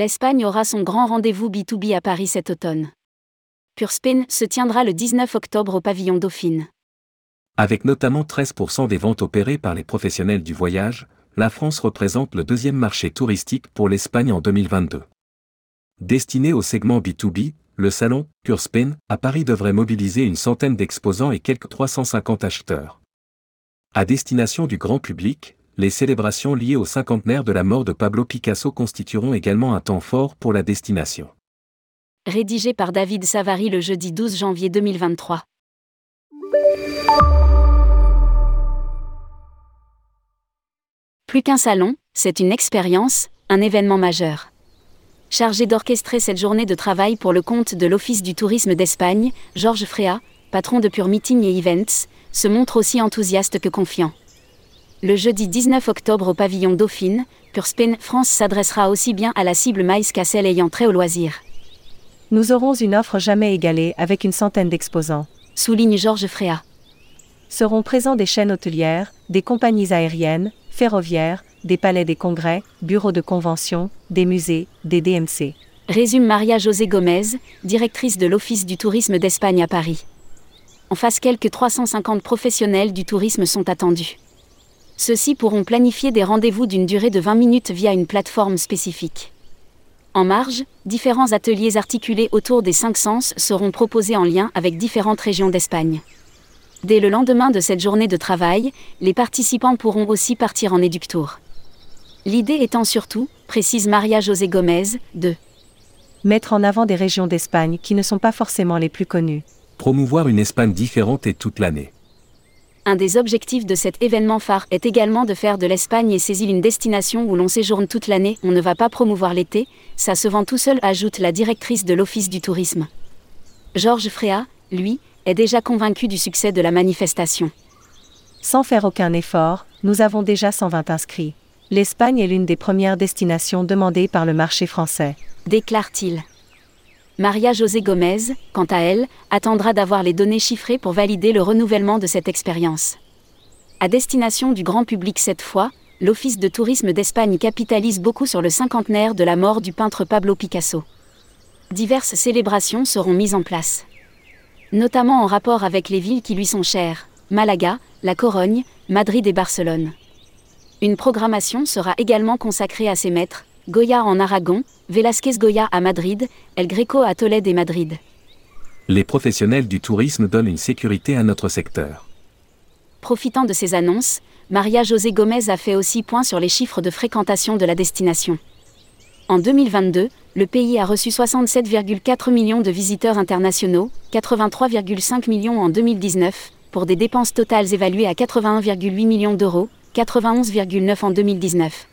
L'Espagne aura son grand rendez-vous B2B à Paris cet automne. Pure Spain se tiendra le 19 octobre au pavillon Dauphine. Avec notamment 13% des ventes opérées par les professionnels du voyage, la France représente le deuxième marché touristique pour l'Espagne en 2022. Destiné au segment B2B, le salon Pure Spain à Paris devrait mobiliser une centaine d'exposants et quelques 350 acheteurs. À destination du grand public, les célébrations liées au cinquantenaire de la mort de Pablo Picasso constitueront également un temps fort pour la destination. Rédigé par David Savary le jeudi 12 janvier 2023. Plus qu'un salon, c'est une expérience, un événement majeur. Chargé d'orchestrer cette journée de travail pour le compte de l'Office du tourisme d'Espagne, Georges Fréa, patron de Pure Meeting et Events, se montre aussi enthousiaste que confiant. Le jeudi 19 octobre au pavillon Dauphine, Pure Spain France s'adressera aussi bien à la cible maïs qu'à celle ayant trait au loisir. Nous aurons une offre jamais égalée avec une centaine d'exposants. Souligne Georges Fréa. Seront présents des chaînes hôtelières, des compagnies aériennes, ferroviaires, des palais des congrès, bureaux de convention, des musées, des DMC. Résume Maria José Gomez, directrice de l'Office du tourisme d'Espagne à Paris. En face, quelques 350 professionnels du tourisme sont attendus. Ceux-ci pourront planifier des rendez-vous d'une durée de 20 minutes via une plateforme spécifique. En marge, différents ateliers articulés autour des cinq sens seront proposés en lien avec différentes régions d'Espagne. Dès le lendemain de cette journée de travail, les participants pourront aussi partir en éductour. L'idée étant surtout, précise Maria José Gomez, de mettre en avant des régions d'Espagne qui ne sont pas forcément les plus connues. Promouvoir une Espagne différente et toute l'année. Un des objectifs de cet événement phare est également de faire de l'Espagne et ses îles une destination où l'on séjourne toute l'année, on ne va pas promouvoir l'été, ça se vend tout seul, ajoute la directrice de l'Office du tourisme. Georges Fréa, lui, est déjà convaincu du succès de la manifestation. Sans faire aucun effort, nous avons déjà 120 inscrits. L'Espagne est l'une des premières destinations demandées par le marché français. Déclare-t-il. Maria José Gomez, quant à elle, attendra d'avoir les données chiffrées pour valider le renouvellement de cette expérience. À destination du grand public cette fois, l'Office de tourisme d'Espagne capitalise beaucoup sur le cinquantenaire de la mort du peintre Pablo Picasso. Diverses célébrations seront mises en place. Notamment en rapport avec les villes qui lui sont chères, Malaga, La Corogne, Madrid et Barcelone. Une programmation sera également consacrée à ses maîtres, Goya en Aragon, Velázquez Goya à Madrid, El Greco à Tolède et Madrid. Les professionnels du tourisme donnent une sécurité à notre secteur. Profitant de ces annonces, Maria José Gomez a fait aussi point sur les chiffres de fréquentation de la destination. En 2022, le pays a reçu 67,4 millions de visiteurs internationaux, 83,5 millions en 2019, pour des dépenses totales évaluées à 81,8 millions d'euros, 91,9 en 2019.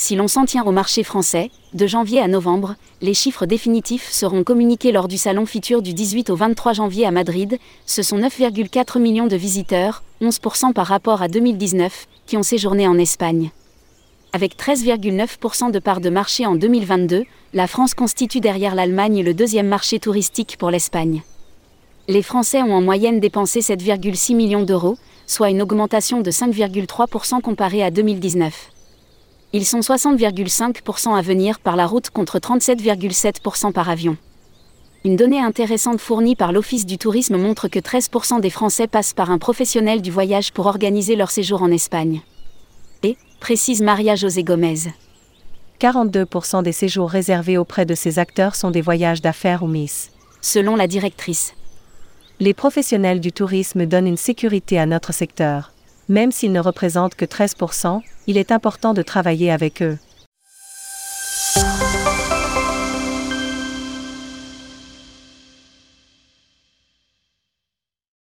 Si l'on s'en tient au marché français, de janvier à novembre, les chiffres définitifs seront communiqués lors du salon Fitur du 18 au 23 janvier à Madrid. Ce sont 9,4 millions de visiteurs, 11% par rapport à 2019, qui ont séjourné en Espagne. Avec 13,9% de part de marché en 2022, la France constitue derrière l'Allemagne le deuxième marché touristique pour l'Espagne. Les Français ont en moyenne dépensé 7,6 millions d'euros, soit une augmentation de 5,3% comparée à 2019. Ils sont 60,5% à venir par la route contre 37,7% par avion. Une donnée intéressante fournie par l'Office du tourisme montre que 13% des Français passent par un professionnel du voyage pour organiser leur séjour en Espagne. Et, précise Maria José Gomez. 42% des séjours réservés auprès de ces acteurs sont des voyages d'affaires ou miss. Selon la directrice. Les professionnels du tourisme donnent une sécurité à notre secteur. Même s'ils ne représentent que 13%, il est important de travailler avec eux.